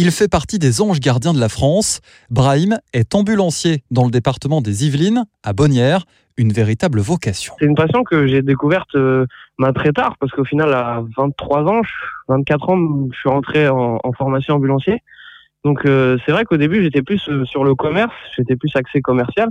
Il fait partie des anges gardiens de la France. Brahim est ambulancier dans le département des Yvelines, à Bonnières, une véritable vocation. C'est une passion que j'ai découverte euh, très tard, parce qu'au final, à 23 ans, 24 ans, je suis rentré en, formation ambulancier. Donc euh, c'est vrai qu'au début, j'étais plus euh, sur le commerce, j'étais plus axé commercial.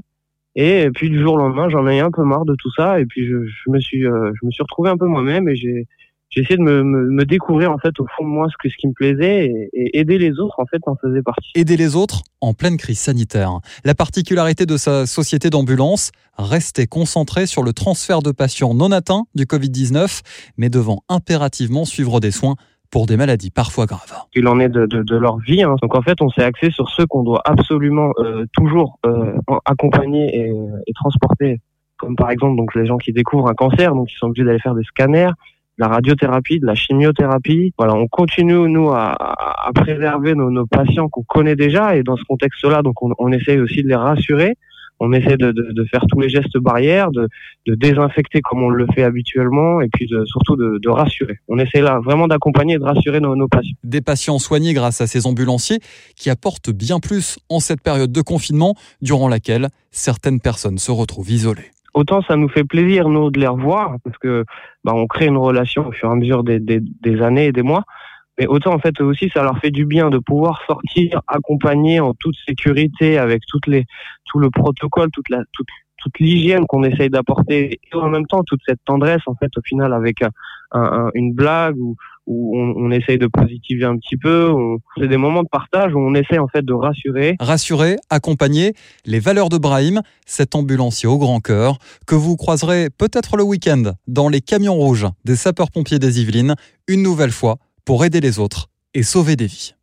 Et puis du jour au lendemain, j'en ai un peu marre de tout ça, et puis je, me suis, je me suis retrouvé un peu moi-même, et j'ai j'ai essayé de me, me, découvrir en fait au fond de moi ce, que, ce qui me plaisait et, aider les autres en fait en faisait partie. Aider les autres en pleine crise sanitaire. La particularité de sa société d'ambulance, rester concentré sur le transfert de patients non atteints du Covid-19, mais devant impérativement suivre des soins pour des maladies parfois graves. Il en est de, de, de leur vie. Hein. Donc en fait, on s'est axé sur ceux qu'on doit absolument euh, toujours euh, accompagner et, et transporter, comme par exemple donc les gens qui découvrent un cancer, donc ils sont obligés d'aller faire des scanners la radiothérapie, de la chimiothérapie. Voilà, on continue nous à, préserver nos, patients qu'on connaît déjà et dans ce contexte-là, donc on, essaye aussi de les rassurer. On essaie de, faire tous les gestes barrières, de, désinfecter comme on le fait habituellement et puis surtout de, rassurer. On essaie là vraiment d'accompagner et de rassurer nos, nos patients. Des patients soignés grâce à ces ambulanciers qui apportent bien plus en cette période de confinement durant laquelle certaines personnes se retrouvent isolées autant ça nous fait plaisir nous de les revoir parce que bah, on crée une relation au fur et à mesure des, des, des, années et des mois. Mais autant en fait aussi ça leur fait du bien de pouvoir sortir accompagner en toute sécurité avec toutes les tout le protocole, toute la toute toute l'hygiène qu'on essaye d'apporter et en même temps toute cette tendresse en fait au final avec un, une blague ou, où on, on, essaye de positiver un petit peu. C'est des moments de partage où on essaie en fait de rassurer. Rassurer, accompagner les valeurs de Brahim, cet ambulancier au grand cœur que vous croiserez peut-être le week-end dans les camions rouges des sapeurs-pompiers des Yvelines, une nouvelle fois pour aider les autres et sauver des vies.